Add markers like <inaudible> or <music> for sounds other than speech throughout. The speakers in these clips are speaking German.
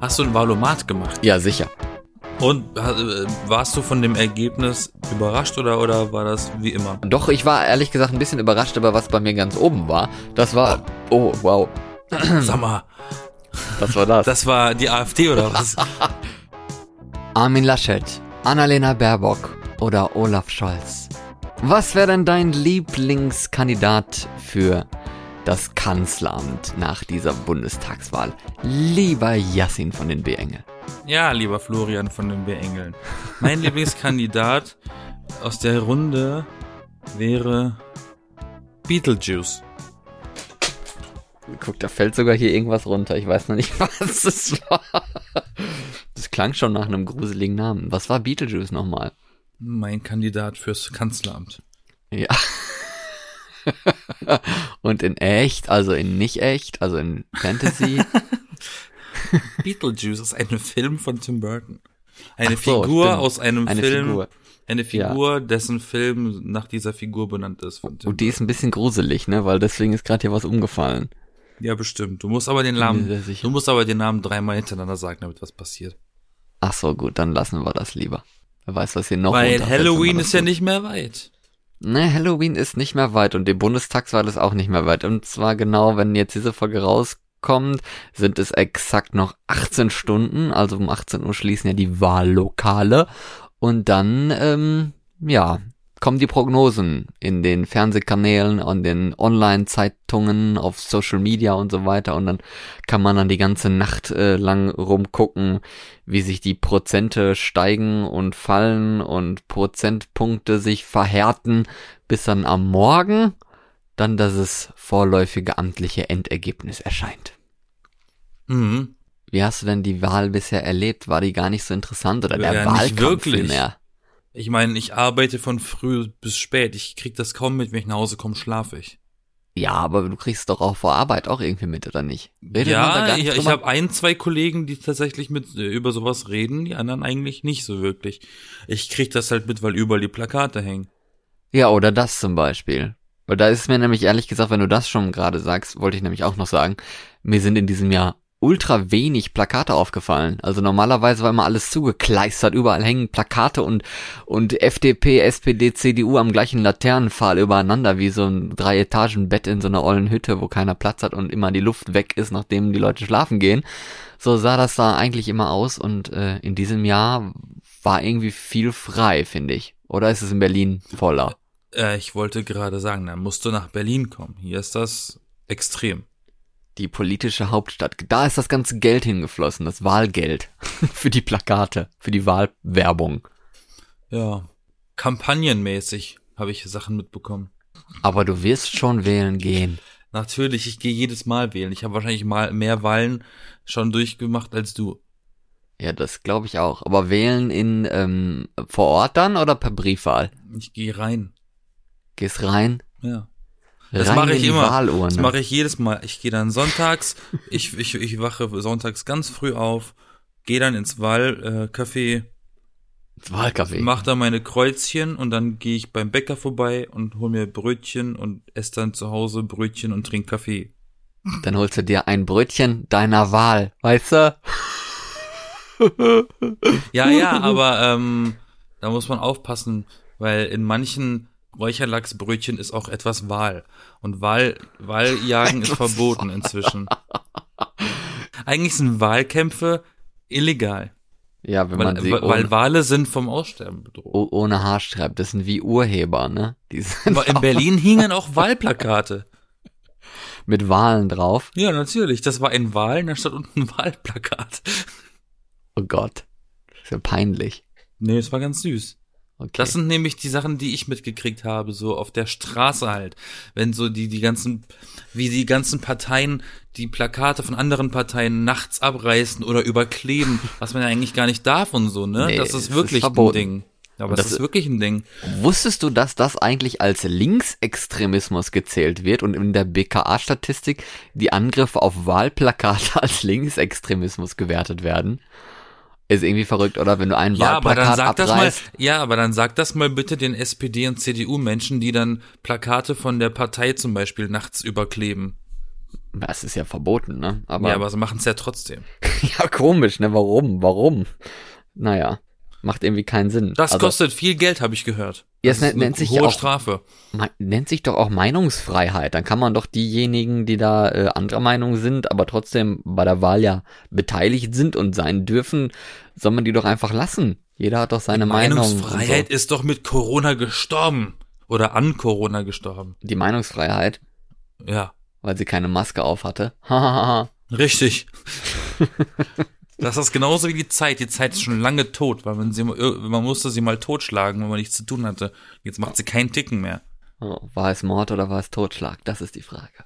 Hast du ein Valomat gemacht? Ja, sicher. Und äh, warst du von dem Ergebnis überrascht oder, oder war das wie immer? Doch, ich war ehrlich gesagt ein bisschen überrascht, aber was bei mir ganz oben war, das war. Oh, wow. <clears throat> Sag mal, Was war das? das war die AfD oder was? <laughs> Armin Laschet, Annalena Baerbock oder Olaf Scholz. Was wäre denn dein Lieblingskandidat für das Kanzleramt nach dieser Bundestagswahl? Lieber Yassin von den B-Engel. Ja, lieber Florian von den B-Engeln. Mein Lieblingskandidat aus der Runde wäre Beetlejuice. Guck, da fällt sogar hier irgendwas runter. Ich weiß noch nicht, <laughs> was es war. Das klang schon nach einem gruseligen Namen. Was war Beetlejuice nochmal? Mein Kandidat fürs Kanzleramt. Ja. <laughs> Und in echt, also in nicht echt, also in Fantasy. <laughs> Beetlejuice ist ein Film von Tim Burton. Eine Ach so, Figur stimmt. aus einem Eine Film. Figur. Eine Figur, dessen Film nach dieser Figur benannt ist. Von Tim Und die ist ein bisschen gruselig, ne? Weil deswegen ist gerade hier was umgefallen. Ja, bestimmt. Du musst aber den Namen, du musst aber den Namen dreimal hintereinander sagen, damit was passiert. Ach so, gut, dann lassen wir das lieber. Wer weiß, was hier noch Weil Halloween ist ja nicht mehr weit. Ne, Halloween ist nicht mehr weit und die Bundestagswahl ist auch nicht mehr weit. Und zwar genau, wenn jetzt diese Folge rauskommt, sind es exakt noch 18 Stunden. Also um 18 Uhr schließen ja die Wahllokale. Und dann, ähm, ja, kommen die Prognosen in den Fernsehkanälen, an den Online-Zeitungen, auf Social Media und so weiter. Und dann kann man dann die ganze Nacht äh, lang rumgucken, wie sich die Prozente steigen und fallen und Prozentpunkte sich verhärten, bis dann am Morgen dann das vorläufige amtliche Endergebnis erscheint. Mhm. Wie hast du denn die Wahl bisher erlebt? War die gar nicht so interessant oder der Ja, nicht Wahlkampf wirklich. vielmehr? Ich meine, ich arbeite von früh bis spät. Ich krieg das kaum mit, wenn ich nach Hause komme, schlafe ich. Ja, aber du kriegst doch auch vor Arbeit auch irgendwie mit, oder nicht? Redet ja, nicht ich, ich habe ein, zwei Kollegen, die tatsächlich mit äh, über sowas reden, die anderen eigentlich nicht so wirklich. Ich krieg das halt mit, weil überall die Plakate hängen. Ja, oder das zum Beispiel. Weil da ist mir nämlich ehrlich gesagt, wenn du das schon gerade sagst, wollte ich nämlich auch noch sagen, mir sind in diesem Jahr ultra wenig Plakate aufgefallen. Also normalerweise war immer alles zugekleistert, überall hängen Plakate und, und FDP, SPD, CDU am gleichen Laternenpfahl übereinander, wie so ein Drei-Etagen-Bett in so einer ollen Hütte, wo keiner Platz hat und immer die Luft weg ist, nachdem die Leute schlafen gehen. So sah das da eigentlich immer aus und äh, in diesem Jahr war irgendwie viel frei, finde ich. Oder ist es in Berlin voller? Äh, ich wollte gerade sagen, dann musst du nach Berlin kommen. Hier ist das extrem. Die politische Hauptstadt. Da ist das ganze Geld hingeflossen, das Wahlgeld. <laughs> für die Plakate, für die Wahlwerbung. Ja, kampagnenmäßig habe ich Sachen mitbekommen. Aber du wirst schon wählen gehen. Natürlich, ich gehe jedes Mal wählen. Ich habe wahrscheinlich mal mehr Wahlen schon durchgemacht als du. Ja, das glaube ich auch. Aber wählen in ähm, vor Ort dann oder per Briefwahl? Ich gehe rein. Gehst rein? Ja. Das mache ich immer. Das mache ich jedes Mal. Ich gehe dann sonntags, <laughs> ich, ich, ich wache sonntags ganz früh auf, gehe dann ins Wahlcafé, Wahlkaffee. mache da meine Kreuzchen und dann gehe ich beim Bäcker vorbei und hol mir Brötchen und esse dann zu Hause Brötchen und trink Kaffee. Dann holst du dir ein Brötchen deiner Wahl, weißt du? Ja, ja, aber ähm, da muss man aufpassen, weil in manchen Räucherlachsbrötchen ist auch etwas Wahl. Und Wahl, Wahljagen ist verboten inzwischen. Eigentlich sind Wahlkämpfe illegal, Ja, wenn weil, man sie weil, Wale sind vom Aussterben bedroht. oh- ohne Haar schreibt. Das sind wie Urheber, ne? Die sind Aber in Berlin <laughs> hingen auch Wahlplakate. mit Wahlen drauf. Ja, natürlich. Das war ein Wahl, da stand unten ein Wahlplakat. Oh Gott. Das ist ja peinlich. Nee, es war ganz süß. Okay. Das sind nämlich die Sachen, die ich mitgekriegt habe, so auf der Straße halt. Wenn so die, die ganzen, wie die ganzen Parteien die Plakate von anderen Parteien nachts abreißen oder überkleben, <laughs> was man ja eigentlich gar nicht darf und so, ne? Nee, das ist ist wirklich ein verboten. Ding. Aber das, das- ist wirklich ein Ding. Wusstest du, dass das eigentlich als Linksextremismus gezählt wird und in der BKA-Statistik die Angriffe auf Wahlplakate <laughs> als Linksextremismus gewertet werden? Ist irgendwie verrückt, oder? Wenn du ein Ja, aber dann Wahlplakat sag das mal, abreißt. ja, aber dann sag das mal bitte den SPD und CDU Menschen, die dann Plakate von der Partei zum Beispiel nachts überkleben. Das ist ja verboten, ne? Aber, ja, aber sie machen es ja trotzdem. <laughs> ja, komisch, ne? Warum? Warum? Naja, macht irgendwie keinen Sinn. Das Also, kostet viel Geld, habe ich gehört. Ja, Das es ist nennt- sich hohe auch- Strafe. nennt sich doch auch Meinungsfreiheit. Dann kann man doch diejenigen, die da äh, anderer Meinung sind, aber trotzdem bei der Wahl ja beteiligt sind und sein dürfen, soll man die doch einfach lassen. Jeder hat doch seine Meinung. und Meinungsfreiheit ist doch mit Corona gestorben. Oder an Corona gestorben. So. Die Meinungsfreiheit, Ja, weil sie keine Maske auf hatte. <laughs> Hahaha. richtig. <laughs> das ist genauso wie die Zeit. Die Zeit ist schon lange tot, weil man sie, man musste sie mal totschlagen, wenn man nichts zu tun hatte. Jetzt macht sie keinen Ticken mehr. oh, war es Mord oder war es Totschlag? Das ist die Frage.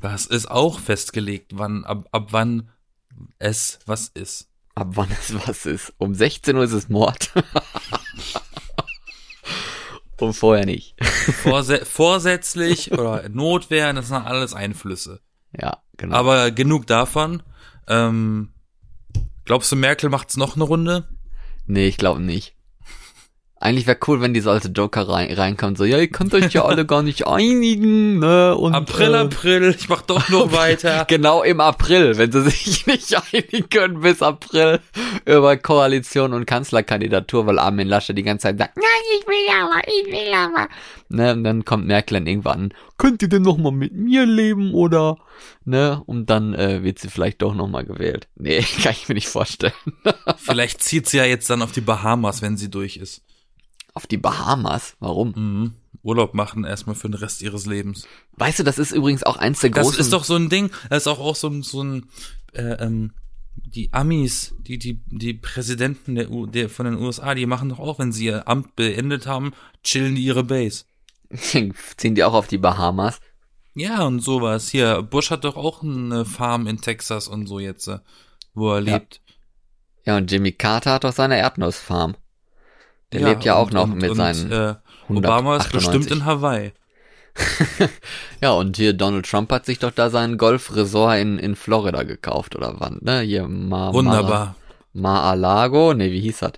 Das ist auch festgelegt, wann, ab, ab wann es was ist. Ab wann es was ist? Um 16 Uhr ist es Mord. Und <laughs> vorher nicht. Vorse <laughs> vorsätzlich oder Notwehr, das sind alles Einflüsse. Ja, genau. Aber genug davon. Ähm, glaubst du, Merkel macht's noch eine Runde? Nee, ich glaube nicht. Eigentlich wäre cool, wenn die so alte Joker rein, reinkommt, so, ja, ihr könnt euch ja alle gar nicht einigen, ne? Und, April, äh, April, ich mach doch noch <laughs> weiter. Genau im April, wenn sie sich <laughs> nicht einigen können bis April über Koalition und Kanzlerkandidatur, weil Armin Laschet die ganze Zeit sagt, nein, ich will aber, ich will aber. Ne, und dann kommt Merkel dann irgendwann, könnt ihr denn noch mal mit mir leben oder, ne, und dann äh, wird sie vielleicht doch noch mal gewählt. Nee, <laughs> kann ich mir nicht vorstellen. Vielleicht zieht sie ja jetzt dann auf die Bahamas, wenn sie durch ist. Auf die Bahamas, warum? Mhm. Urlaub machen erstmal für den Rest ihres Lebens. Weißt du, das ist übrigens auch eins der Das großen... ist doch so ein Ding, das ist auch, auch so ein, so ein äh, ähm, die Amis, die, die, die Präsidenten der, U der von den USA, die machen doch auch, wenn sie ihr Amt beendet haben, chillen die ihre Base. <laughs> Ziehen die auch auf die Bahamas? Ja, und sowas. Hier, Bush hat doch auch eine Farm in Texas und so jetzt, äh, wo er Ja. lebt. Ja, und Jimmy Carter hat doch seine Erdnussfarm. Der Ja, lebt ja auch und- noch und, mit und, seinen Äh, Obama ist 198. bestimmt in Hawaii. <laughs> Ja, und hier Donald Trump hat sich doch da sein Golfresort in, in Florida gekauft, oder wann, ne? Hier Ma Wunderbar. Mar-a-Lago, ne, wie hieß das?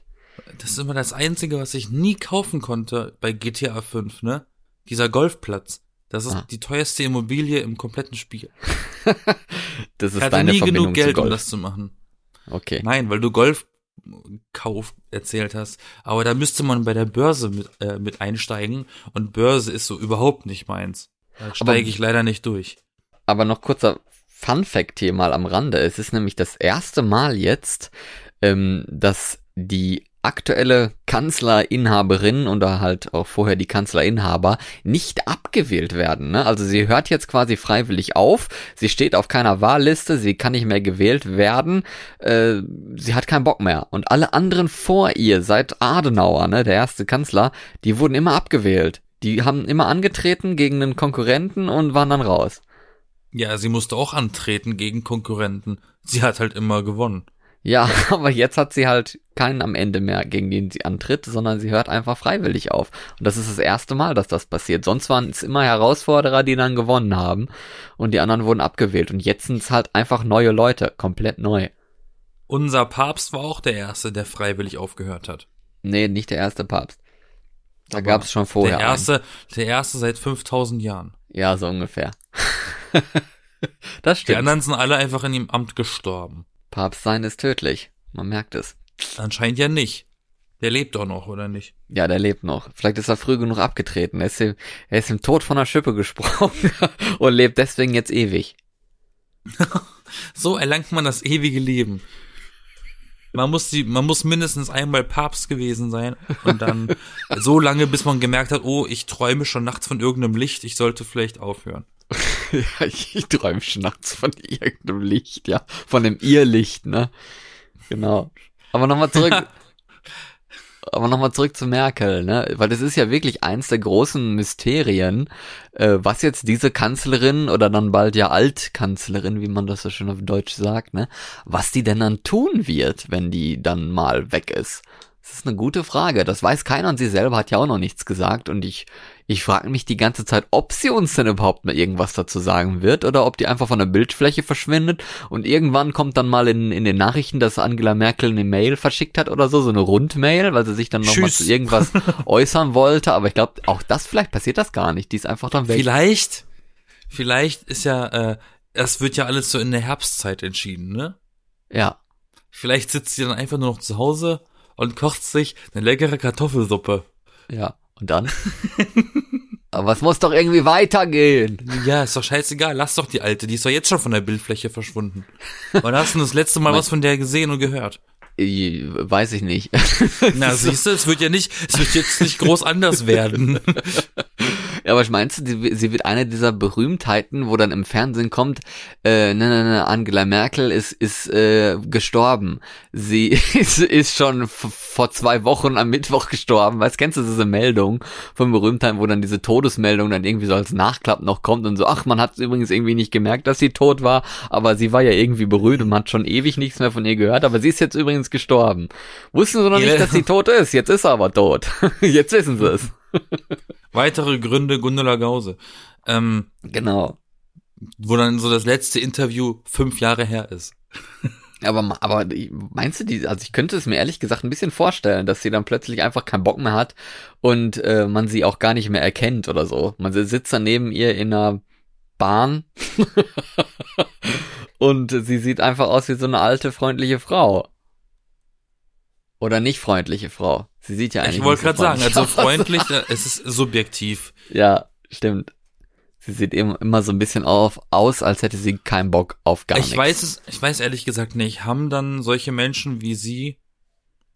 Das ist immer das Einzige, was ich nie kaufen konnte bei GTA 5, ne? Dieser Golfplatz. Das ist Ah. die teuerste Immobilie im kompletten Spiel. <laughs> Das Ich ist hatte deine nie Verbindung genug Geld, um Golf. das zu machen. Okay. Nein, weil du Golfkauf erzählt hast. Aber da müsste man bei der Börse mit, äh, mit einsteigen. Und Börse ist so überhaupt nicht meins. Da steige ich leider nicht durch. Aber noch kurzer Fun Fact hier mal am Rande. Es ist nämlich das erste Mal jetzt, ähm, dass die aktuelle Kanzlerinhaberin oder halt auch vorher die Kanzlerinhaber nicht abgewählt werden. Ne? Also sie hört jetzt quasi freiwillig auf, sie steht auf keiner Wahlliste, sie kann nicht mehr gewählt werden, äh, sie hat keinen Bock mehr. Und alle anderen vor ihr, seit Adenauer, ne, der erste Kanzler, die wurden immer abgewählt. Die haben immer angetreten gegen einen Konkurrenten und waren dann raus. Ja, sie musste auch antreten gegen Konkurrenten. Sie hat halt immer gewonnen. Ja, <laughs> aber jetzt hat sie halt keinen am Ende mehr, gegen den sie antritt, sondern sie hört einfach freiwillig auf. Und das ist das erste Mal, dass das passiert. Sonst waren es immer Herausforderer, die dann gewonnen haben und die anderen wurden abgewählt. Und jetzt sind es halt einfach neue Leute, komplett neu. Unser Papst war auch der Erste, der freiwillig aufgehört hat. Nee, nicht der erste Papst. Da Aber gab es schon vorher. der erste, der erste seit 5000 Jahren. einen. Ja, so ungefähr. <laughs> das Die stimmt. anderen sind alle einfach in ihrem Amt gestorben. Papst sein ist tödlich. Man merkt es. Anscheinend ja nicht. Der lebt doch noch, oder nicht? Ja, der lebt noch. Vielleicht ist er früh genug abgetreten. Er ist, im, er ist im Tod von der Schippe gesprungen <laughs> und lebt deswegen jetzt ewig. <laughs> So erlangt man das ewige Leben. Man muss die, man muss mindestens einmal Papst gewesen sein und dann <laughs> so lange, bis man gemerkt hat, oh, ich träume schon nachts von irgendeinem Licht, ich sollte vielleicht aufhören. <laughs> Ja, ich, träume schon nachts von irgendeinem Licht, ja. Von dem Irrlicht, ne? Genau. Aber nochmal zurück. <laughs> aber nochmal zurück zu Merkel, ne? Weil das ist ja wirklich eins der großen Mysterien, äh, was jetzt diese Kanzlerin oder dann bald ja Altkanzlerin, wie man das so schön auf Deutsch sagt, ne? Was die denn dann tun wird, wenn die dann mal weg ist. Das ist eine gute Frage. Das weiß keiner und sie selber hat ja auch noch nichts gesagt. Und ich, ich frage mich die ganze Zeit, ob sie uns denn überhaupt mal irgendwas dazu sagen wird oder ob die einfach von der Bildfläche verschwindet und irgendwann kommt dann mal in, in den Nachrichten, dass Angela Merkel eine Mail verschickt hat oder so, so eine Rundmail, weil sie sich dann nochmal zu irgendwas <laughs> äußern wollte. Aber ich glaube, auch das, vielleicht passiert das gar nicht. Die ist einfach dann weg. Vielleicht, vielleicht ist ja, äh, das wird ja alles so in der Herbstzeit entschieden, ne? Ja. Vielleicht sitzt sie dann einfach nur noch zu Hause und kocht sich eine leckere Kartoffelsuppe. Ja. Und dann? <laughs> Aber es muss doch irgendwie weitergehen. Ja, ist doch scheißegal. Lass doch die alte. Die ist doch jetzt schon von der Bildfläche verschwunden. <laughs> Wann hast du das letzte Mal was von der gesehen und gehört? Ich- Weiß ich nicht. <laughs> Na, siehst du, es wird ja nicht, es wird jetzt nicht groß anders werden. <laughs> Ja, aber meinst du, sie wird eine dieser Berühmtheiten, wo dann im Fernsehen kommt, äh, ne, ne, ne, Angela Merkel ist, ist äh, gestorben. Sie <laughs> ist, ist schon vor zwei Wochen am Mittwoch gestorben. Weißt, kennst du diese Meldung von Berühmtheiten, wo dann diese Todesmeldung dann irgendwie so als Nachklapp noch kommt und so, ach, man hat übrigens irgendwie nicht gemerkt, dass sie tot war, aber sie war ja irgendwie berühmt und man hat schon ewig nichts mehr von ihr gehört, aber sie ist jetzt übrigens gestorben. Wussten sie noch nicht, dass sie tot ist, jetzt ist sie aber tot. <laughs> jetzt wissen sie es. <laughs> Weitere Gründe Gundula Gause. Ähm, Genau. wo dann so das letzte Interview fünf Jahre her ist. <laughs> Aber, aber meinst du die, also ich könnte es mir ehrlich gesagt ein bisschen vorstellen, dass sie dann plötzlich einfach keinen Bock mehr hat und äh, man sie auch gar nicht mehr erkennt oder so. Man sitzt dann neben ihr in einer Bahn und sie sieht einfach aus wie so eine alte, freundliche Frau. Oder nicht freundliche Frau. Sie sieht ja eigentlich Ich wollte gerade so sagen, also <laughs> freundlich äh, es ist subjektiv. Ja, stimmt. Sie sieht eben immer so ein bisschen auf, aus, als hätte sie keinen Bock auf gar ich nichts. weiß es, ich weiß ehrlich gesagt nicht, haben dann solche Menschen wie sie,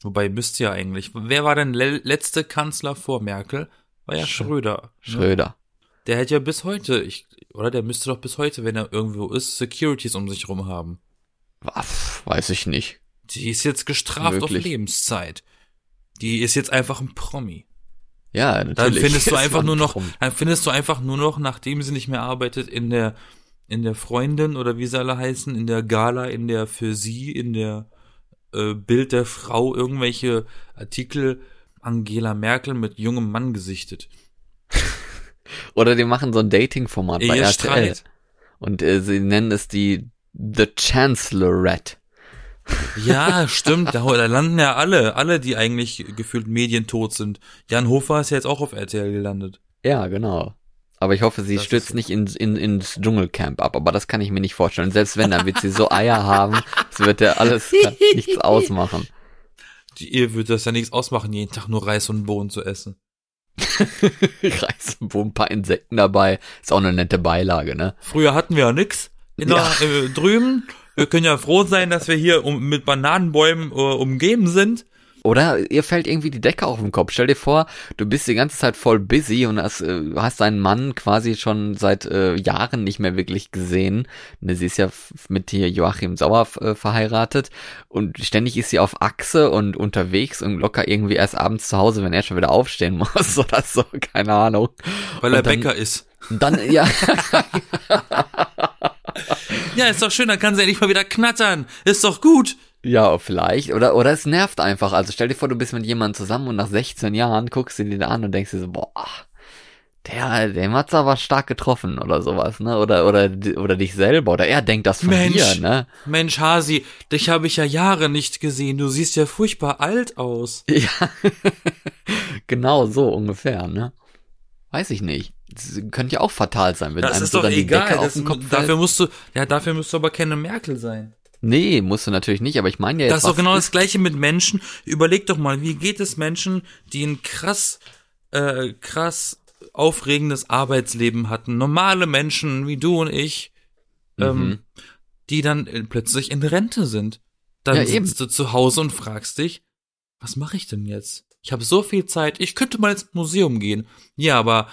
wobei müsste ja eigentlich, wer war denn le letzte Kanzler vor Merkel? War ja Sch- Schröder. ne? Schröder. Der hätte ja bis heute, ich, oder der müsste doch bis heute, wenn er irgendwo ist, Securities um sich rum haben. Was? Weiß ich nicht. Die ist jetzt gestraft Wirklich? auf Lebenszeit. Die ist jetzt einfach ein Promi. Ja, Dann natürlich. findest du <laughs> einfach nur noch, dann findest du einfach nur noch, nachdem sie nicht mehr arbeitet, in der, in der Freundin oder wie sie alle heißen, in der Gala, in der für sie, in der äh, Bild der Frau irgendwelche Artikel Angela Merkel mit jungem Mann gesichtet. <laughs> Oder die machen so ein Dating-Format bei RTL. Ehestreit. Und äh, sie nennen es die The Chancellorette. Ja, stimmt. Da, da landen ja alle, alle, die eigentlich gefühlt medientot sind. Jan Hofer ist ja jetzt auch auf RTL gelandet. Ja, genau. Aber ich hoffe, sie Das stürzt nicht ins, in, ins Dschungelcamp ab. Aber das kann ich mir nicht vorstellen. Selbst wenn, dann wird sie so Eier haben. Es wird ja alles nichts ausmachen. Die Ehe würde das ja nichts ausmachen, jeden Tag nur Reis und Bohnen zu essen. <laughs> Reis, wo ein paar Insekten dabei. Ist auch eine nette Beilage, ne? Früher hatten wir ja nix in Ja. der, äh, drüben. Wir können ja froh sein, dass wir hier um, mit Bananenbäumen äh, umgeben sind. Oder ihr fällt irgendwie die Decke auf den Kopf. Stell dir vor, du bist die ganze Zeit voll busy und hast, äh, hast deinen Mann quasi schon seit äh, Jahren nicht mehr wirklich gesehen. Ne, sie ist ja mit hier Joachim Sauer äh, verheiratet und ständig ist sie auf Achse und unterwegs und locker irgendwie erst abends zu Hause, wenn er schon wieder aufstehen <laughs> muss oder so, keine Ahnung. Weil Und er dann- Bäcker ist. Dann, ja, <laughs> <laughs> Ja, ist doch schön, dann kann sie endlich mal wieder knattern. Ist doch gut. ja, vielleicht. Oder, oder es nervt einfach. Also stell dir vor, du bist mit jemandem zusammen und nach 16 Jahren guckst du dir da an und denkst dir so, boah, der, dem hat's aber stark getroffen oder sowas, ne? Oder, oder, oder dich selber. Oder er denkt das von Mensch. dir, ne? Mensch, Hasi, dich habe ich ja Jahre nicht gesehen. Du siehst ja furchtbar alt aus. <laughs> Ja. genau so ungefähr, ne? Weiß ich nicht. Das könnte ja auch fatal sein, wenn Das einem ist so doch dann die egal. Decke auf den Kopf dafür fällt. musst du, ja, dafür musst du aber keine Merkel sein. Nee, musst du natürlich nicht, aber ich meine ja jetzt. Das ist doch genau das <laughs> Gleiche mit Menschen. Überleg doch mal, wie geht es Menschen, die ein krass, äh, krass aufregendes Arbeitsleben hatten? Normale Menschen wie du und ich, ähm, Mhm. die dann äh, plötzlich in Rente sind. Dann Ja, eben. sitzt du zu Hause und fragst dich, was mache ich denn jetzt? Ich habe so viel Zeit, ich könnte mal ins Museum gehen. Ja, aber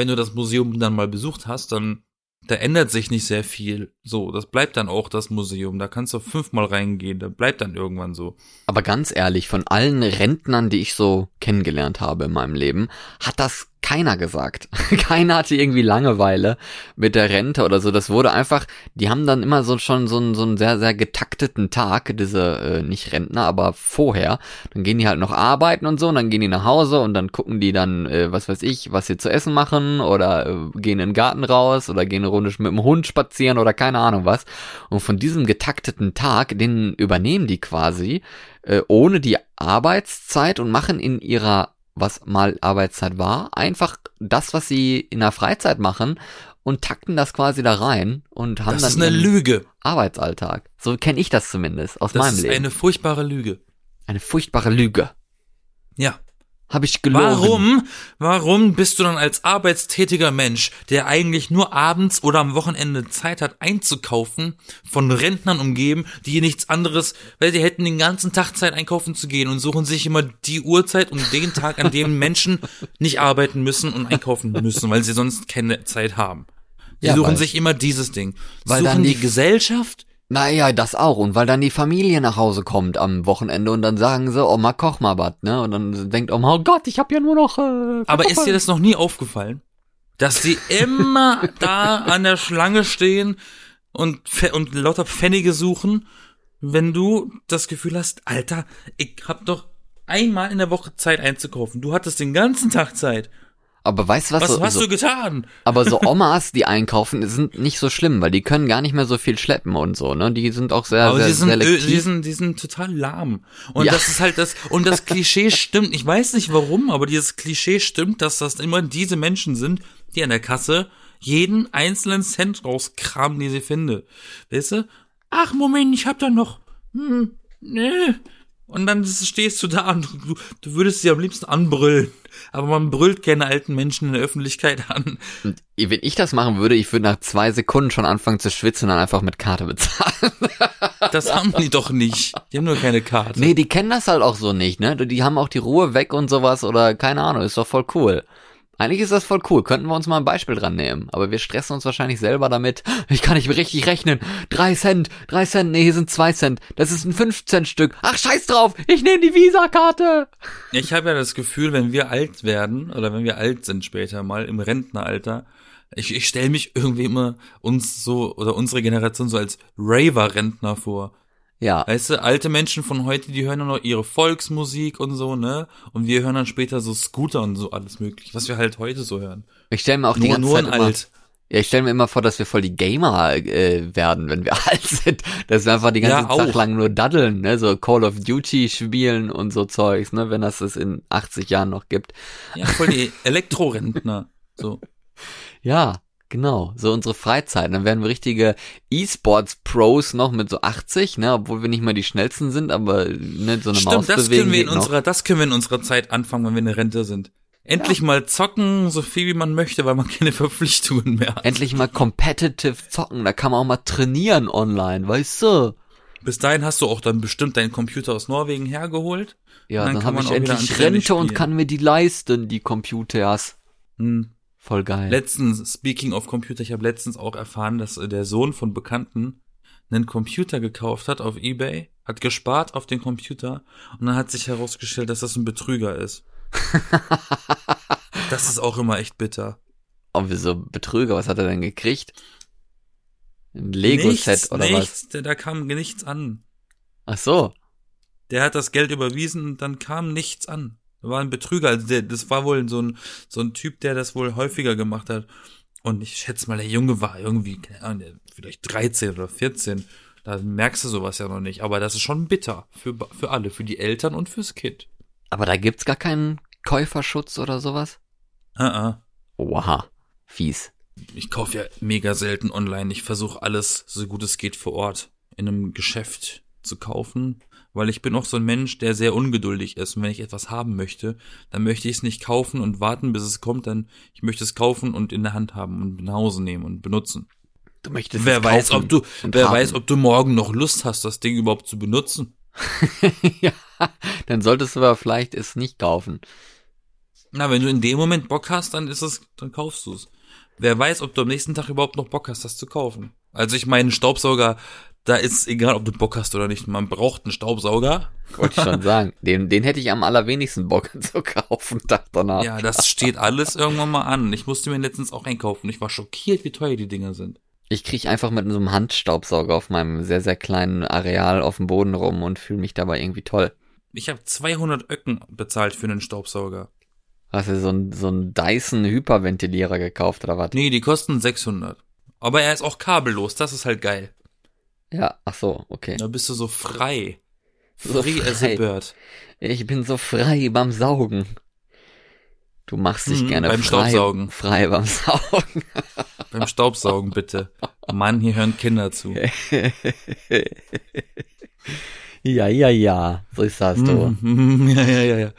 wenn du das Museum dann mal besucht hast, dann da ändert sich nicht sehr viel. So, das bleibt dann auch das Museum. Da kannst du fünfmal reingehen, da bleibt dann irgendwann so. Aber ganz ehrlich, von allen Rentnern, die ich so kennengelernt habe in meinem Leben, hat das keiner gesagt. <laughs> keiner hatte irgendwie Langeweile mit der Rente oder so. Das wurde einfach, die haben dann immer so schon so einen, so einen sehr, sehr getakteten Tag, diese, äh, nicht Rentner, aber vorher. Dann gehen die halt noch arbeiten und so und dann gehen die nach Hause und dann gucken die dann, äh, was weiß ich, was sie zu essen machen oder äh, gehen in den Garten raus oder gehen eine Runde mit dem Hund spazieren oder keine Ahnung was. Und von diesem getakteten Tag, den übernehmen die quasi äh, ohne die Arbeitszeit und machen in ihrer, was mal Arbeitszeit war, einfach das, was sie in der Freizeit machen. und takten das quasi da rein und haben Das dann ist eine Lüge. Arbeitsalltag. So kenne ich das zumindest aus Das meinem ist Leben. eine furchtbare Lüge. eine furchtbare Lüge. Ja. Habe ich gelogen. Warum? Warum bist du dann als arbeitstätiger Mensch, der eigentlich nur abends oder am Wochenende Zeit hat einzukaufen, von Rentnern umgeben, die nichts anderes, weil die hätten den ganzen Tag Zeit einkaufen zu gehen und suchen sich immer die Uhrzeit und den Tag, an dem <laughs> Menschen nicht arbeiten müssen und einkaufen müssen, weil sie sonst keine Zeit haben. Die Ja, suchen weil- sich immer dieses Ding. weil suchen die- Gesellschaft? Naja, das auch. Und weil dann die Familie nach Hause kommt am Wochenende und dann sagen sie, Oma, koch mal was, ne? Und dann denkt Oma, oh Gott, ich hab ja nur noch. Äh, Aber ist dir das noch nie aufgefallen? Dass die immer <laughs> da an der Schlange stehen und, und lauter Pfennige suchen, wenn du das Gefühl hast, Alter, ich hab doch einmal in der Woche Zeit einzukaufen. Du hattest den ganzen Tag Zeit. Aber weißt du was? Was so, hast so, du getan? aber so Omas, die einkaufen, sind nicht so schlimm, weil die können gar nicht mehr so viel schleppen und so, ne? Die sind auch sehr, Aber sehr die sind, ö- selektiv. die sind, die sind total lahm. Und Ja. das ist halt das, und das Klischee stimmt. Ich weiß nicht warum, aber dieses Klischee stimmt, dass das immer diese Menschen sind, die an der Kasse jeden einzelnen Cent rauskramen, die sie finde. Weißt du? Ach, Moment, ich hab da noch. Hm, nee. Und dann stehst du da und du, du würdest sie am liebsten anbrüllen. Aber man brüllt keine alten Menschen in der Öffentlichkeit an. Und wenn ich das machen würde, ich würde nach zwei Sekunden schon anfangen zu schwitzen und dann einfach mit Karte bezahlen. <laughs> Das haben die doch nicht. Die haben nur keine Karte. Nee, die kennen das halt auch so nicht, ne? Die haben auch die Ruhe weg und sowas oder keine Ahnung, ist doch voll cool. Eigentlich ist das voll cool, könnten wir uns mal ein Beispiel dran nehmen. Aber wir stressen uns wahrscheinlich selber damit. <gasps> Ich kann nicht richtig rechnen. Drei Cent, drei Cent, nee, hier sind zwei Cent. Das ist ein 15 Stück. Ach, scheiß drauf, ich nehme die Visa-Karte. Ich habe ja das Gefühl, wenn wir alt werden oder wenn wir alt sind später mal im Rentneralter, ich, ich stelle mich irgendwie immer uns so oder unsere Generation so als Raver-Rentner vor. Ja, Weißt du, alte Menschen von heute, die hören nur noch ihre Volksmusik und so, ne? Und wir hören dann später so Scooter und so alles mögliche, was wir halt heute so hören. ich stelle mir auch die Nur, ganze nur Zeit immer, alt. ja, ich stelle mir immer vor, dass wir voll die Gamer äh, werden, wenn wir <laughs> alt sind. Dass wir einfach die ganze Ja, Zeit lang nur daddeln, ne? So Call of Duty spielen und so Zeugs, ne? Wenn das es in 80 Jahren noch gibt. Ja, voll die <laughs> Elektrorentner. So. Ja, genau. So unsere Freizeit. Dann werden wir richtige E-Sports-Pros noch mit so 80, ne, obwohl wir nicht mal die schnellsten sind, aber ne, so eine Maus Stimmt, das bewegen können wir in geht noch. unserer, das können wir in unserer Zeit anfangen, wenn wir in der Rente sind. Endlich mal zocken, so viel wie man möchte, weil man keine <laughs> Verpflichtungen mehr hat. Endlich mal competitive zocken, da kann man auch mal trainieren online, weißt du? Bis dahin hast du auch dann bestimmt deinen Computer aus Norwegen hergeholt. Ja, dann dann, habe ich endlich Rente und kann mir die leisten, die Computers. Hm. Voll geil. Letztens, speaking of Computer, ich habe letztens auch erfahren, dass äh, der Sohn von Bekannten einen Computer gekauft hat auf Ebay, hat gespart auf den Computer und dann hat sich herausgestellt, dass das ein Betrüger ist. <laughs> das ist auch immer echt bitter. oh, wieso Betrüger, was hat er denn gekriegt? Ein Lego-Set Nichts, oder was? nichts, Da, da kam nichts an. Ach so. Der hat das Geld überwiesen und dann kam nichts an. War ein Betrüger. Also der, das war wohl so ein, so ein Typ, der das wohl häufiger gemacht hat. Und ich schätze mal, der Junge war irgendwie, keine Ahnung, vielleicht 13 oder 14. Da merkst du sowas ja noch nicht. Aber das ist schon bitter. Für, für alle. Für die Eltern und fürs Kind. Aber da gibt's gar keinen Käuferschutz oder sowas? Ah, ah. Oha. Fies. Ich kaufe ja mega selten online. Ich versuche alles, so gut es geht, vor Ort in einem Geschäft zu kaufen, weil ich bin auch so ein Mensch, der sehr ungeduldig ist. Und wenn ich etwas haben möchte, dann möchte ich es nicht kaufen und warten, bis es kommt. Dann ich möchte es kaufen und in der Hand haben und nach Hause nehmen und benutzen. Du möchtest wer es weiß, ob du, und wer haben. weiß, ob du morgen noch Lust hast, das Ding überhaupt zu benutzen. <laughs> ja, dann solltest du aber vielleicht es nicht kaufen. Na, wenn du in dem Moment Bock hast, dann ist es, dann kaufst du es. Wer weiß, ob du am nächsten Tag überhaupt noch Bock hast, das zu kaufen. Also ich meine, Staubsauger, da ist egal, ob du Bock hast oder nicht. Man braucht einen Staubsauger. Wollte ich schon sagen. Den, den hätte ich am allerwenigsten Bock <laughs> zu kaufen, Tag danach. Ja, das steht alles irgendwann mal an. Ich musste mir letztens auch einkaufen. Ich war schockiert, wie teuer die Dinger sind. Ich krieg einfach mit so einem Handstaubsauger auf meinem sehr, sehr kleinen Areal auf dem Boden rum und fühle mich dabei irgendwie toll. Ich habe 200 Öcken bezahlt für einen Staubsauger. Hast du so ein, so ein Dyson Hyperventilierer gekauft oder was? Nee, die kosten 600. Aber er ist auch kabellos, das ist halt geil. Ja, ach so, okay. Da bist du so frei. So Free as a frei. bird. Ich bin so frei beim Saugen. Du machst dich Mhm, gerne beim frei, Staubsaugen. frei beim Saugen. <laughs> Beim Staubsaugen bitte. Mann, hier hören Kinder zu. <laughs> ja, ja, ja. So ist das du. Mhm, <laughs> Ja, ja, ja, ja.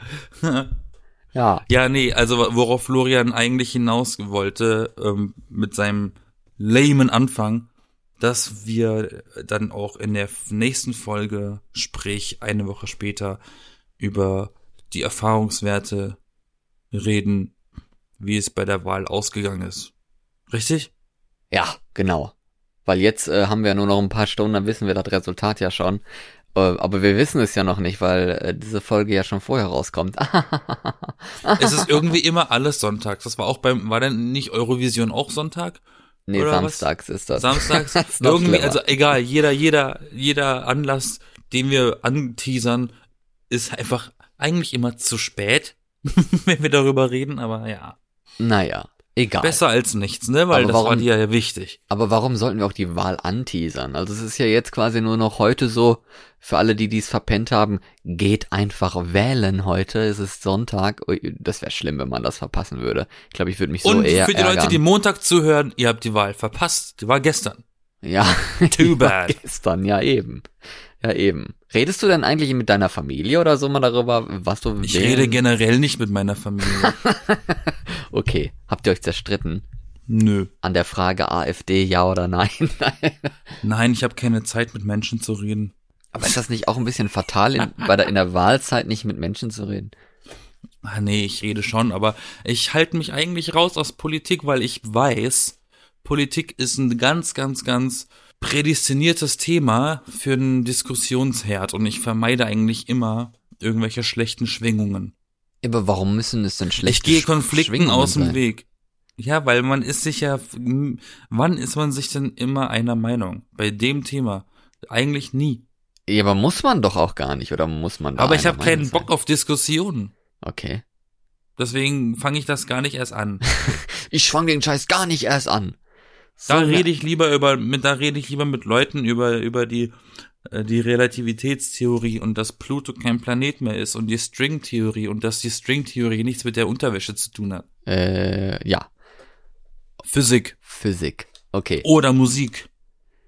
Ja. Ja, nee, also worauf Florian eigentlich hinaus wollte ähm, mit seinem lamen Anfang, dass wir dann auch in der nächsten Folge, sprich eine Woche später, über die Erfahrungswerte reden, wie es bei der Wahl ausgegangen ist. Richtig? Ja, genau. Weil jetzt äh, haben wir nur noch ein paar Stunden, dann wissen wir das Resultat ja schon. Äh, aber wir wissen es ja noch nicht, weil äh, diese Folge ja schon vorher rauskommt. <laughs> Es ist irgendwie immer alles sonntags. Das war auch beim, war denn nicht Eurovision auch Sonntag? Nee, Oder was? samstags ist das. Samstags? <laughs> Das irgendwie, schlimmer. also egal, jeder, jeder, jeder Anlass, den wir anteasern, ist einfach eigentlich immer zu spät, <laughs> wenn wir darüber reden, aber ja. Naja, egal. Besser als nichts, ne? Weil Aber das war warum- dir ja wichtig. Aber warum sollten wir auch die Wahl anteasern? Also es ist ja jetzt quasi nur noch heute so, für alle, die dies verpennt haben, geht einfach wählen heute. Es ist Sonntag. Das wäre schlimm, wenn man das verpassen würde. Ich glaube, ich würde mich so Und eher für die Leute, ärgern. die Montag zuhören, ihr habt die Wahl verpasst. Die war gestern. ja, <laughs> Too bad. gestern, ja eben. Ja eben. Redest du denn eigentlich mit deiner Familie oder so mal darüber, was du Ich wählen? rede generell nicht mit meiner Familie. <laughs> Okay, habt ihr euch zerstritten? Nö. An der Frage AfD, ja oder nein? <laughs> Nein, ich habe keine Zeit, mit Menschen zu reden. Aber ist das nicht auch ein bisschen fatal, in, bei der, in der Wahlzeit nicht mit Menschen zu reden? Ah, nee, ich rede schon, aber ich halte mich eigentlich raus aus Politik, weil ich weiß, Politik ist ein ganz, ganz, ganz prädestiniertes Thema für einen Diskussionsherd und ich vermeide eigentlich immer irgendwelche schlechten Schwingungen. Aber warum müssen es denn schlechte ich gehe Konflikten Schwingungen aus dem sein? Weg. Ja, weil man ist sich ja, wann ist man sich denn immer einer Meinung? Bei dem Thema? Eigentlich nie. Ja, aber muss man doch auch gar nicht, oder muss man da Aber ich habe keinen Bock auf Diskussionen. Okay. Deswegen fange ich das gar nicht erst an. <laughs> Ich fang den Scheiß gar nicht erst an. Da So, rede ich lieber über, mit, da rede ich lieber mit Leuten über, über die, äh, die Relativitätstheorie und dass Pluto kein Planet mehr ist und die Stringtheorie und dass die Stringtheorie nichts mit der Unterwäsche zu tun hat. Äh, ja, Physik Physik. Okay. oder Musik.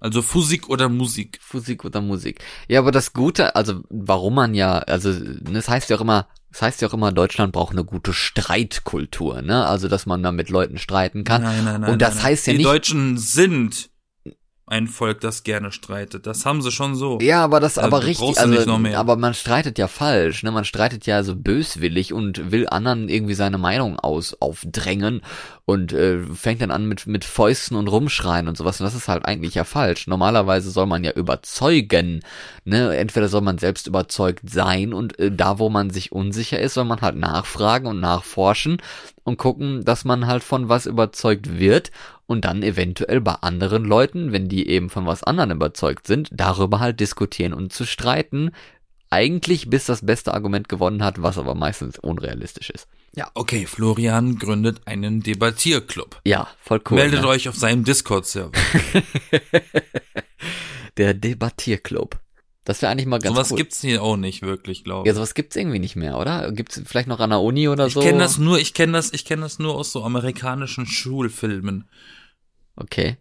Also Physik oder Musik. Physik oder Musik. Ja, aber das Gute, also warum man ja, also das heißt ja auch immer, das heißt ja auch immer, Deutschland braucht eine gute Streitkultur, ne? Also dass man da mit Leuten streiten kann. Nein, nein, nein. Und das nein, heißt ja die nicht- Deutschen sind ein Volk, das gerne streitet. Das haben sie schon so. Ja, aber das Also, aber richtig, also, aber man streitet ja falsch, ne? Man streitet ja so böswillig und will anderen irgendwie seine Meinung aus aufdrängen und äh, fängt dann an mit mit Fäusten und rumschreien und sowas. Und das ist halt eigentlich ja falsch. Normalerweise soll man ja überzeugen, ne? Entweder soll man selbst überzeugt sein und äh, da, wo man sich unsicher ist, soll man halt nachfragen und nachforschen und gucken, dass man halt von was überzeugt wird und dann eventuell bei anderen Leuten, wenn die eben von was anderem überzeugt sind, darüber halt diskutieren und zu streiten. Eigentlich bis das beste Argument gewonnen hat, was aber meistens unrealistisch ist. Ja, okay, Florian gründet einen Debattierclub. Ja, voll cool. Meldet ne? euch auf seinem Discord-Server. <laughs> Der Debattierclub. Das wäre eigentlich mal ganz Sowas cool. gibt's hier auch nicht wirklich, glaube ja, ich. sowas gibt's irgendwie nicht mehr, oder? Gibt's vielleicht noch an der Uni oder ich so? kenne das nur, ich kenne das, ich kenne das nur aus so amerikanischen Schulfilmen. Okay.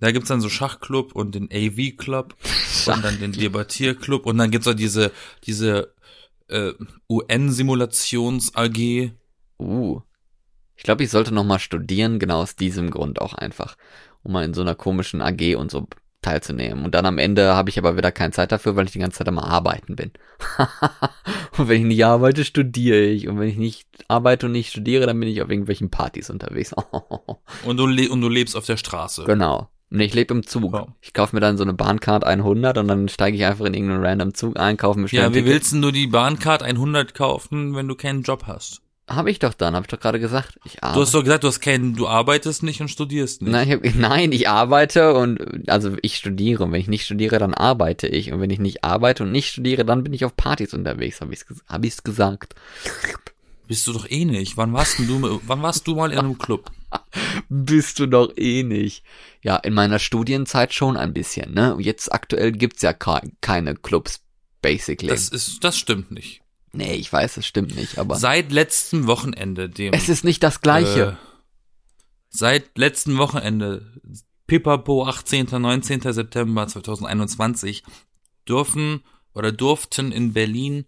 Da gibt's dann so Schachclub und den AV-Club <laughs> und dann den Debattierclub und dann gibt's auch diese, diese äh, UN-Simulations-AG. Uh. Ich glaube, ich sollte noch mal studieren, genau aus diesem Grund auch einfach, um mal in so einer komischen AG und so teilzunehmen. Und dann am Ende habe ich aber wieder keine Zeit dafür, weil ich die ganze Zeit am Arbeiten bin. <laughs> und wenn ich nicht arbeite, studiere ich. Und wenn ich nicht arbeite und nicht studiere, dann bin ich auf irgendwelchen Partys unterwegs. <laughs> Und du, und du lebst auf der Straße. genau. Und ich lebe im Zug. Ja. Ich kaufe mir dann so eine Bahncard 100 und dann steige ich einfach in irgendeinen random Zug ein, kaufe mir schnell Ja, wie willst denn du die Bahncard 100 kaufen, wenn du keinen Job hast? Habe ich doch dann, habe ich doch gerade gesagt. Ich Du hast doch gesagt, du hast keinen, du arbeitest nicht und studierst nicht. Nein, ich hab, nein, ich arbeite und also ich studiere. Und wenn ich nicht studiere, dann arbeite ich. Und wenn ich nicht arbeite und nicht studiere, dann bin ich auf Partys unterwegs, habe ich es hab ich's gesagt. Bist du doch eh nicht. Wann warst denn du, wann warst du mal in einem Club? <laughs> Bist du doch eh nicht. Ja, in meiner Studienzeit schon ein bisschen, ne? Jetzt aktuell gibt's ja ke keine Clubs, basically. Das ist, das stimmt nicht. Nee, ich weiß, es stimmt nicht, aber Seit letztem Wochenende, dem es ist nicht das Gleiche. Äh, seit letztem Wochenende, Pipapo, 18. 19. September 2021, dürfen oder durften in Berlin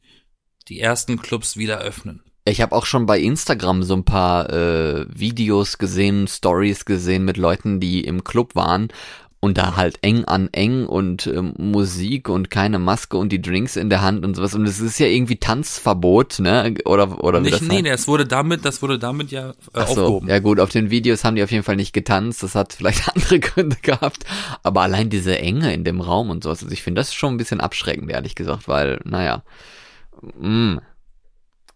die ersten Clubs wieder öffnen. Ich habe auch schon bei Instagram so ein paar äh, Videos gesehen, Stories gesehen mit Leuten, die im Club waren und da halt eng an eng und ähm, Musik und keine Maske und die Drinks in der Hand und sowas und es ist ja irgendwie Tanzverbot, ne? Oder oder Nicht, das nee, heißt. nee, das wurde damit, das wurde damit ja äh, Ach so, aufgehoben. ja gut, auf den Videos haben die auf jeden Fall nicht getanzt, das hat vielleicht <laughs> andere Gründe gehabt, aber allein diese Enge in dem Raum und sowas, also ich finde das schon ein bisschen abschreckend, ehrlich gesagt, weil, naja, mh,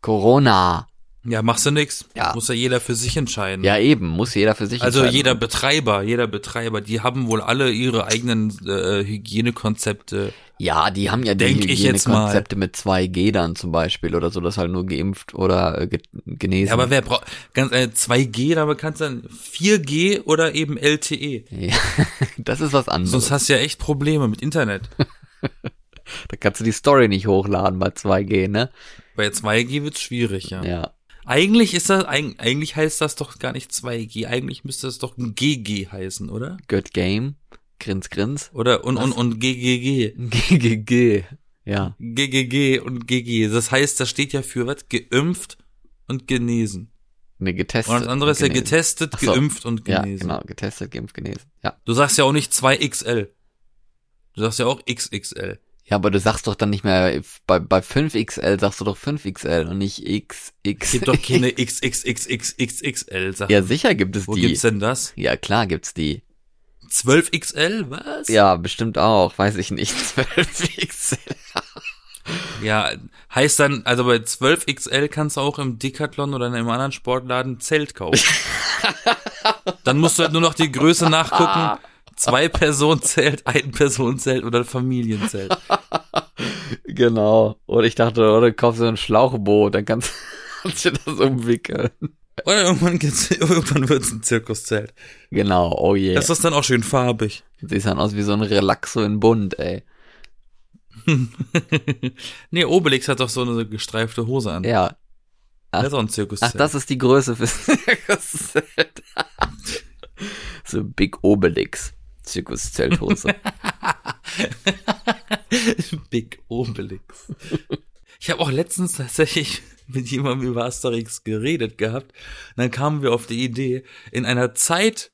Corona, Ja, machst du nix. Ja. Muss ja jeder für sich entscheiden. ja eben, muss jeder für sich Also entscheiden. jeder Betreiber, jeder Betreiber, die haben wohl alle ihre eigenen äh, Hygienekonzepte. Ja, die haben ja die Denk ich jetzt mal. Hygienekonzepte mit 2G dann zum Beispiel oder so, dass halt nur geimpft oder äh, ge genesen. Ja, aber wer braucht ganz äh, 2G, damit kannst du dann 4G oder eben LTE. ja, <laughs> das ist was anderes. Sonst hast du ja echt Probleme mit Internet. <laughs> da kannst du die Story nicht hochladen bei 2G, ne? Bei 2G wird's schwierig, ja. Ja. Eigentlich ist das eig- eigentlich heißt das doch gar nicht 2G, eigentlich müsste das doch ein GG heißen, oder? Good Game. Grins, grins. Oder und Was? und und GGG. GGG. <laughs> Ja. GGG und GG. Das heißt, das steht ja für was? Geimpft und genesen. Ne, getestet. Und das andere ist ja getestet, so. geimpft und Ja, genesen. genau, getestet, geimpft, genesen. Ja. Du sagst ja auch nicht 2XL. Du sagst ja auch XXL. Ja, aber du sagst doch dann nicht mehr, bei, bei 5XL sagst du doch 5XL und nicht XX. Es gibt doch <laughs> keine XXXXXXL Sachen. Ja, sicher gibt es Wo die. gibt's denn das? Ja, klar gibt's die. 12XL? Was? Ja, bestimmt auch, weiß ich nicht. <laughs> 12XL. Ja, heißt dann, also bei 12XL kannst du auch im Decathlon oder in einem anderen Sportladen ein Zelt kaufen. <laughs> dann musst du halt nur noch die Größe nachgucken. Zwei Personen Zelt, ein Person Zelt oder ein Familienzelt. <laughs> Genau. Oder ich dachte, oder du kaufst so ein Schlauchboot, dann kannst, <laughs> kannst du das umwickeln. Oder irgendwann, geht's, <laughs> irgendwann wird's ein Zirkuszelt. Genau, oh je. Das ist dann auch schön farbig. Siehst dann aus wie so ein Relaxo in Bund, ey. nee, Obelix hat doch so eine gestreifte Hose an. Ja. Das ist auch ein Zirkuszelt. Ach, das ist die Größe fürs Zirkuszelt. so Big Obelix. Zirkuszelthose. <laughs> Big Obelix. Ich habe auch letztens tatsächlich mit jemandem über Asterix geredet gehabt. Und dann kamen wir auf die Idee, in einer Zeit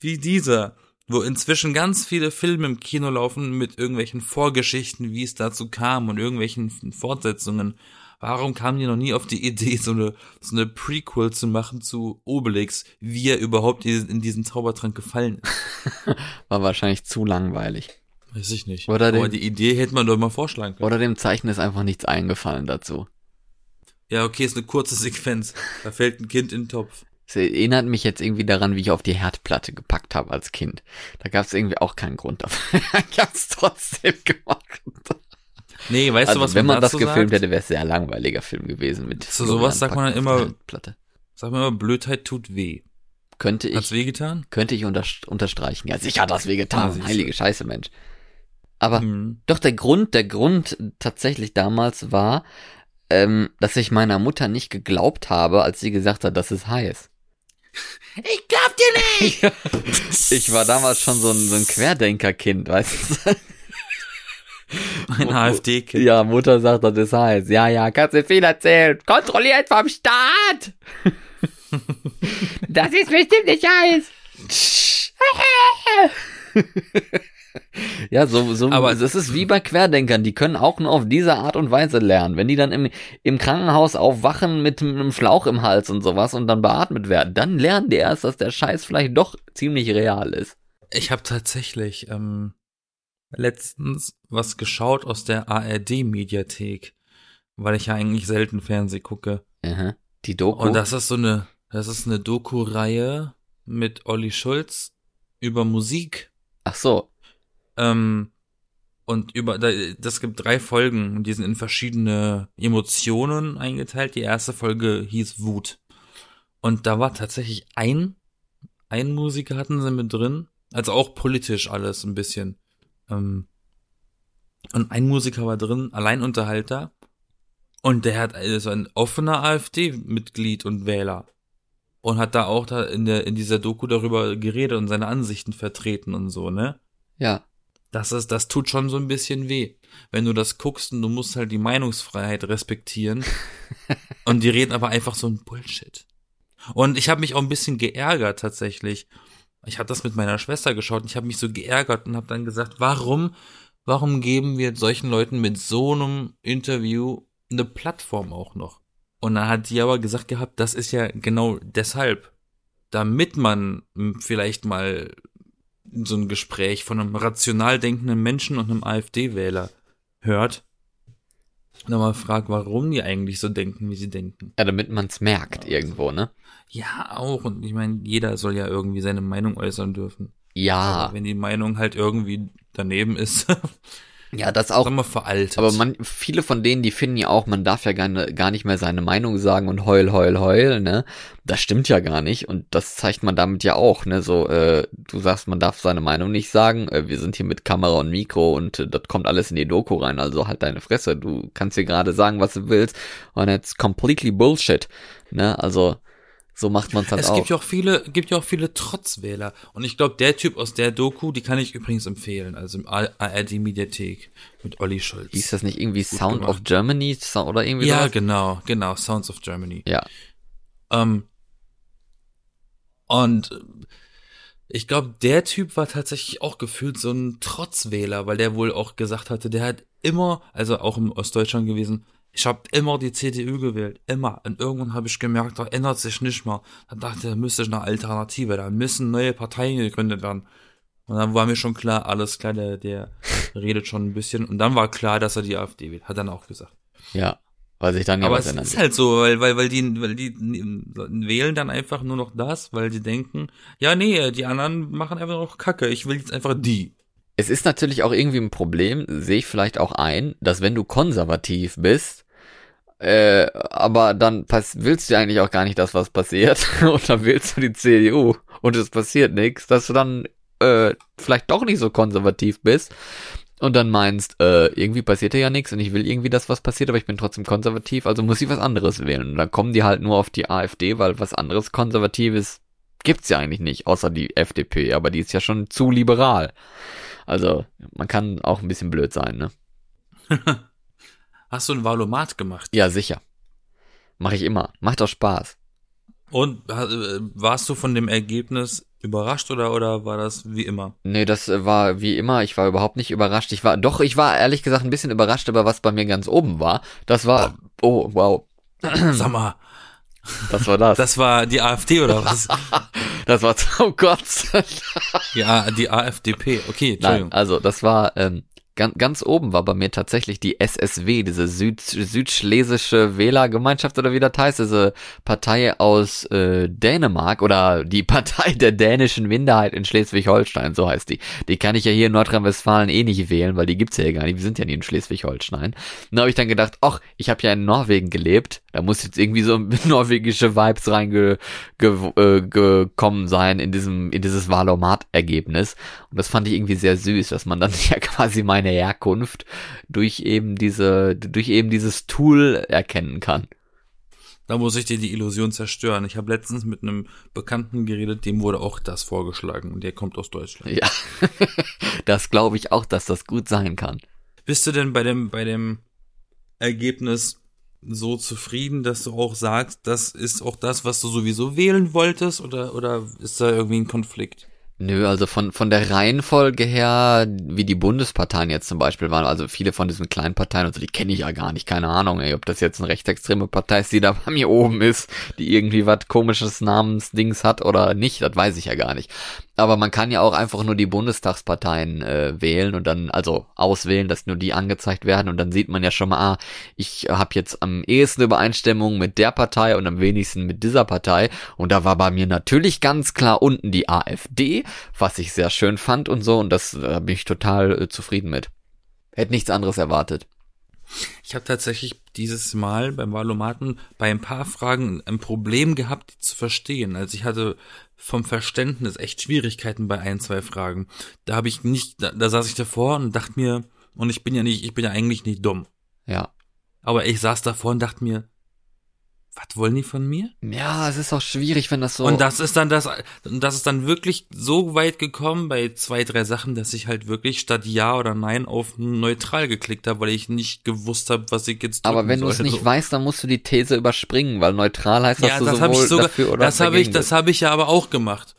wie dieser, wo inzwischen ganz viele Filme im Kino laufen mit irgendwelchen Vorgeschichten, wie es dazu kam und irgendwelchen Fortsetzungen. Warum kamen die noch nie auf die Idee, so eine, so eine Prequel zu machen zu Obelix, wie er überhaupt in diesen Zaubertrank gefallen ist? <laughs> War wahrscheinlich zu langweilig. Weiß ich nicht. Oder Aber den- die Idee hätte man doch mal vorschlagen können. Oder dem Zeichen ist einfach nichts eingefallen dazu. Ja, okay, ist eine kurze Sequenz. Da fällt ein Kind in den Topf. Es erinnert mich jetzt irgendwie daran, wie ich auf die Herdplatte gepackt habe als Kind. Da gab es irgendwie auch keinen Grund dafür. <laughs> ich hab's trotzdem gemacht. Nee, weißt also, du, was wenn man das dazu gefilmt sagt? hätte, wäre es ein sehr langweiliger Film gewesen mit. Zu Florian sowas sagt man dann immer- Herdplatte. Sag mal immer, Blödheit tut weh. Könnte Hat's ich, wehgetan? könnte ich unter, unterstreichen. Ja, sicher hat das wehgetan. Du. Heilige Scheiße, Mensch. Aber Hm. Doch, der Grund, der Grund tatsächlich damals war, ähm, dass ich meiner Mutter nicht geglaubt habe, als sie gesagt hat, dass es heiß. <laughs> Ich glaub dir nicht! <laughs> Ich war damals schon so ein, so ein Querdenkerkind, weißt du? <laughs> Ein AfD-Kind. Ja, Mutter sagt, das ist heiß. Ja, ja, kannst du viel erzählen. Kontrolliert vom Staat! <laughs> das ist bestimmt nicht heiß. <laughs> Ja, so, so, Aber- das ist wie bei Querdenkern, die können auch nur auf diese Art und Weise lernen. Wenn die dann im, im Krankenhaus aufwachen mit einem Schlauch im Hals und sowas und dann beatmet werden, dann lernen die erst, dass der Scheiß vielleicht doch ziemlich real ist. Ich habe tatsächlich ähm, letztens was geschaut aus der ARD-Mediathek, weil ich ja eigentlich selten Fernseh gucke. Aha. Die Doku. Und das ist so eine, das ist eine Doku-Reihe mit Olli Schulz über Musik. Ach so. Ähm, und über, da- das gibt drei Folgen, und die sind in verschiedene Emotionen eingeteilt. Die erste Folge hieß Wut. Und da war tatsächlich ein, ein Musiker hatten sie mit drin, also auch politisch alles ein bisschen. Ähm, und ein Musiker war drin, Alleinunterhalter. Und der hat also ein offener AfD-Mitglied und Wähler. Und hat da auch da in der, in dieser Doku darüber geredet und seine Ansichten vertreten und so, ne? Ja. Das ist, das tut schon so ein bisschen weh. Wenn du das guckst und du musst halt die Meinungsfreiheit respektieren. <laughs> und die reden aber einfach so ein Bullshit. Und ich habe mich auch ein bisschen geärgert tatsächlich. Ich habe das mit meiner Schwester geschaut und ich habe mich so geärgert und habe dann gesagt, warum, warum geben wir solchen Leuten mit so einem Interview eine Plattform auch noch? Und dann hat die aber gesagt gehabt, das ist ja genau deshalb, damit man vielleicht mal so ein Gespräch von einem rational denkenden Menschen und einem AfD-Wähler hört, und mal fragt, warum die eigentlich so denken, wie sie denken. Ja, damit man es merkt irgendwo, ne? Ja, auch. Und ich meine, jeder soll ja irgendwie seine Meinung äußern dürfen. Ja. Aber wenn die Meinung halt irgendwie daneben ist, <laughs> Ja, das auch. wir veraltet. Aber man, viele von denen, die finden ja auch, man darf ja gar, gar nicht mehr seine Meinung sagen und heul, heul, heul, ne? Das stimmt ja gar nicht und das zeigt man damit ja auch, ne? So, äh, du sagst, man darf seine Meinung nicht sagen, äh, wir sind hier mit Kamera und Mikro und äh, das kommt alles in die Doku rein, also halt deine Fresse, du kannst hier gerade sagen, was du willst und it's completely bullshit, ne? Also, so macht man es halt es auch. gibt ja auch viele, gibt ja auch viele Trotzwähler. Und ich glaube, der Typ aus der Doku, die kann ich übrigens empfehlen. Also im ARD Mediathek mit Olli Schulz. Hieß das nicht irgendwie Sound gemacht. of Germany oder irgendwie ja, sowas? genau, genau. Sounds of Germany. Ja, Ähm, und ich glaube, der Typ war tatsächlich auch gefühlt so ein Trotzwähler, weil der wohl auch gesagt hatte, der hat immer, also auch im Ostdeutschland gewesen, ich habe immer die CDU gewählt, immer. Und irgendwann habe ich gemerkt, da ändert sich nicht mehr. Dann dachte ich, da müsste ich eine Alternative, da müssen neue Parteien gegründet werden. Und dann war mir schon klar, alles klar, der, der redet schon ein bisschen. Und dann war klar, dass er die AfD wählt, hat er dann auch gesagt. ja. Weil sich dann ja Aber es ist halt so, weil, weil, weil die, weil die wählen dann einfach nur noch das, weil die denken, ja, nee, die anderen machen einfach noch Kacke, ich will jetzt einfach die. Es ist natürlich auch irgendwie ein Problem, sehe ich vielleicht auch ein, dass wenn du konservativ bist, äh, aber dann willst du eigentlich auch gar nicht das, was passiert, <laughs> und dann wählst du die CDU und es passiert nichts, dass du dann äh, vielleicht doch nicht so konservativ bist und dann meinst, äh, irgendwie passiert ja nichts und ich will irgendwie das, was passiert, aber ich bin trotzdem konservativ, also muss ich was anderes wählen. Und dann kommen die halt nur auf die AfD, weil was anderes Konservatives gibt's ja eigentlich nicht, außer die FDP, aber die ist ja schon zu liberal. Also, man kann auch ein bisschen blöd sein, ne? <laughs> Hast du ein Valomat gemacht? Ja, sicher. Mache ich immer. Macht doch Spaß. Und äh, warst du von dem Ergebnis überrascht oder, oder war das wie immer? Nee, das äh, war wie immer, ich war überhaupt nicht überrascht. Ich war, doch, ich war ehrlich gesagt ein bisschen überrascht, aber was bei mir ganz oben war, das war, oh, wow, <clears throat> Sag mal, das war das. das war die AfD oder was? <laughs> Das war, oh Gott. ja, die AfDP, okay, Entschuldigung. Nein, also das war, ähm, ganz, ganz oben war bei mir tatsächlich die SSW, diese Süd, südschlesische Wählergemeinschaft oder wie das heißt, diese Partei aus äh, Dänemark oder die <laughs> Partei der dänischen Minderheit in Schleswig-Holstein, so heißt die. Die kann ich ja hier in Nordrhein-Westfalen eh nicht wählen, weil die gibt's ja hier gar nicht, wir sind ja nie in Schleswig-Holstein. Dann habe ich dann gedacht, ach, ich habe ja in Norwegen gelebt, da muss jetzt irgendwie so <laughs> norwegische Vibes reingekommen ge, äh, sein in diesem in dieses Valomat-Ergebnis. Und das fand ich irgendwie sehr süß, dass man dann <laughs> ja quasi meine Herkunft durch eben diese durch eben dieses Tool erkennen kann. Da muss ich dir die Illusion zerstören. Ich habe letztens mit einem Bekannten geredet, dem wurde auch das vorgeschlagen und der kommt aus Deutschland. Ja, <laughs> das glaube ich auch, dass das gut sein kann. Bist du denn bei dem, bei dem Ergebnis so zufrieden, dass du auch sagst, das ist auch das, was du sowieso wählen wolltest oder, oder ist da irgendwie ein Konflikt? Nö, also von, von der Reihenfolge her, wie die Bundesparteien jetzt zum Beispiel waren, also viele von diesen kleinen Parteien, also die kenne ich ja gar nicht, keine Ahnung, ey, ob das jetzt eine rechtsextreme Partei ist, die da bei mir oben ist, die irgendwie was komisches Namensdings hat oder nicht, das weiß ich ja gar nicht. Aber man kann ja auch einfach nur die Bundestagsparteien äh, wählen und dann, also auswählen, dass nur die angezeigt werden und dann sieht man ja schon mal, ah, ich habe jetzt am ehesten Übereinstimmung mit der Partei und am wenigsten mit dieser Partei. Und da war bei mir natürlich ganz klar unten die AfD, was ich sehr schön fand und so und das äh, bin ich total äh, zufrieden mit. Hätte nichts anderes erwartet. Ich habe tatsächlich dieses Mal beim Wahlomaten bei ein paar Fragen ein Problem gehabt, die zu verstehen. Also ich hatte vom Verständnis echt Schwierigkeiten bei ein, zwei Fragen. Da habe ich nicht, da, da saß ich davor und dachte mir, und ich bin ja nicht, ich bin ja eigentlich nicht dumm. Ja. Aber ich saß davor und dachte mir, was wollen die von mir? Ja, es ist auch schwierig, wenn das so. Und das ist dann das, das ist dann wirklich so weit gekommen bei zwei, drei Sachen, dass ich halt wirklich statt Ja oder Nein auf neutral geklickt habe, weil ich nicht gewusst habe, was ich jetzt Aber wenn du es nicht weißt, dann musst du die These überspringen, weil neutral heißt, dass ja, du das sowohl ich sogar, dafür oder das habe ich, das habe ich ja aber auch gemacht.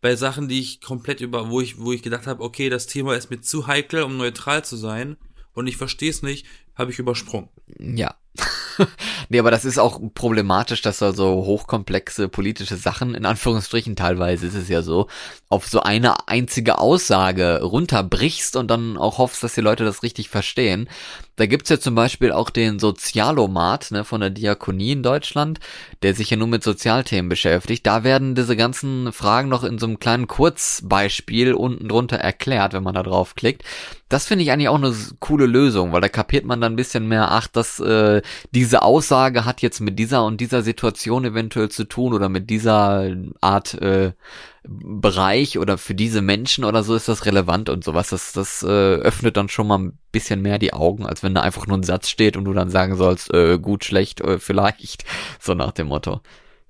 Bei Sachen, die ich komplett über, wo ich, wo ich gedacht habe, okay, das Thema ist mir zu heikel, um neutral zu sein und ich verstehe es nicht, habe ich übersprungen. Ja. <laughs> nee, aber das ist auch problematisch, dass du so hochkomplexe politische Sachen, in Anführungsstrichen teilweise ist es ja so, auf so eine einzige Aussage runterbrichst und dann auch hoffst, dass die Leute das richtig verstehen. Da gibt's ja zum Beispiel auch den Sozialomat ne, von der Diakonie in Deutschland, der sich ja nur mit Sozialthemen beschäftigt. Da werden diese ganzen Fragen noch in so einem kleinen Kurzbeispiel unten drunter erklärt, wenn man da draufklickt. Das finde ich eigentlich auch eine coole Lösung, weil da kapiert man dann ein bisschen mehr, ach, dass äh, diese Aussage hat jetzt mit dieser und dieser Situation eventuell zu tun oder mit dieser Art äh, Bereich oder für diese Menschen oder so ist das relevant und sowas. Das, das äh, öffnet dann schon mal ein bisschen mehr die Augen, als wenn da einfach nur ein Satz steht und du dann sagen sollst, äh, gut, schlecht, äh, vielleicht, <laughs> so nach dem Motto.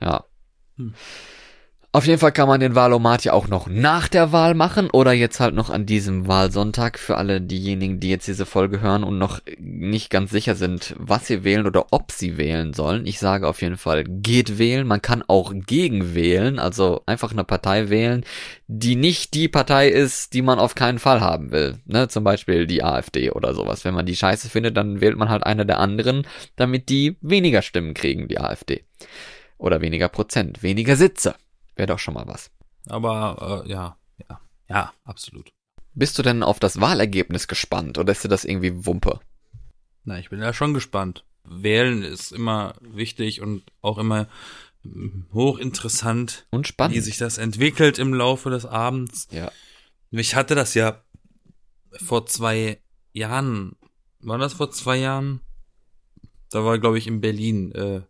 Ja. Hm. Auf jeden Fall kann man den Wahlomat ja auch noch nach der Wahl machen oder jetzt halt noch an diesem Wahlsonntag für alle diejenigen, die jetzt diese Folge hören und noch nicht ganz sicher sind, was sie wählen oder ob sie wählen sollen. Ich sage auf jeden Fall, geht wählen. Man kann auch gegen wählen, also einfach eine Partei wählen, die nicht die Partei ist, die man auf keinen Fall haben will. Ne? Zum Beispiel die AfD oder sowas. Wenn man die scheiße findet, dann wählt man halt eine der anderen, damit die weniger Stimmen kriegen, die AfD. Oder weniger Prozent, weniger Sitze. Wäre doch schon mal was. Aber äh, ja, ja, ja, absolut. Bist du denn auf das Wahlergebnis gespannt oder ist dir das irgendwie Wumpe? Na, ich bin ja schon gespannt. Wählen ist immer wichtig und auch immer mm, hochinteressant, Und spannend. wie sich das entwickelt im Laufe des Abends. ja. Ich hatte das ja vor zwei Jahren. War das vor zwei Jahren? Da war, glaube ich, in Berlin äh,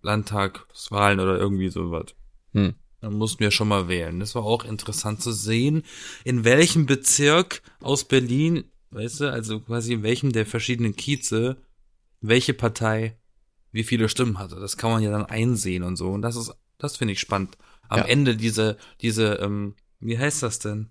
Landtagswahlen oder irgendwie sowas. Hm. Da mussten wir schon mal wählen. Das war auch interessant zu sehen, in welchem Bezirk aus Berlin, weißt du, also quasi in welchem der verschiedenen Kieze, welche Partei wie viele Stimmen hatte. Das kann man ja dann einsehen und so. Und das ist, das finde ich spannend. Am Ja. Ende diese, diese, ähm, wie heißt das denn?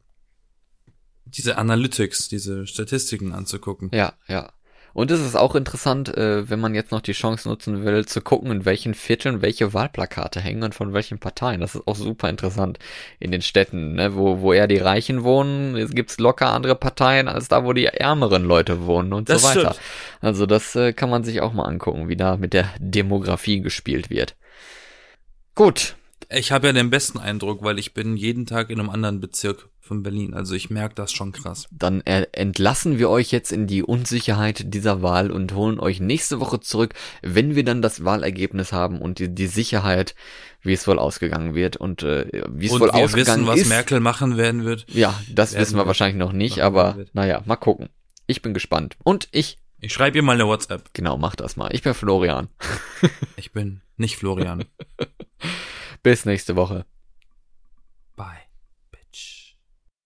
Diese Analytics, diese Statistiken anzugucken. Ja, ja. Und es ist auch interessant, äh, wenn man jetzt noch die Chance nutzen will, zu gucken, in welchen Vierteln welche Wahlplakate hängen und von welchen Parteien. Das ist auch super interessant in den Städten, ne? wo, wo eher die Reichen wohnen, es gibt's locker andere Parteien als da, wo die ärmeren Leute wohnen und Das so weiter. stimmt. Also das äh, kann man sich auch mal angucken, wie da mit der Demografie gespielt wird. Gut, Ich habe ja den besten Eindruck, weil ich bin jeden Tag in einem anderen Bezirk von Berlin. Also ich merke das schon krass. dann entlassen wir euch jetzt in die Unsicherheit dieser Wahl und holen euch nächste Woche zurück, wenn wir dann das Wahlergebnis haben und die, die Sicherheit, wie es wohl ausgegangen wird und äh, wie es Und wohl wir ausgegangen wissen, was ist. Merkel machen werden wird. ja, das wissen wir wahrscheinlich noch nicht, aber wird. naja, mal gucken. Ich bin gespannt. Und ich, Ich schreibe ihr mal eine WhatsApp. genau, mach das mal. Ich bin Florian. <laughs> Ich bin nicht Florian. Bis nächste Woche.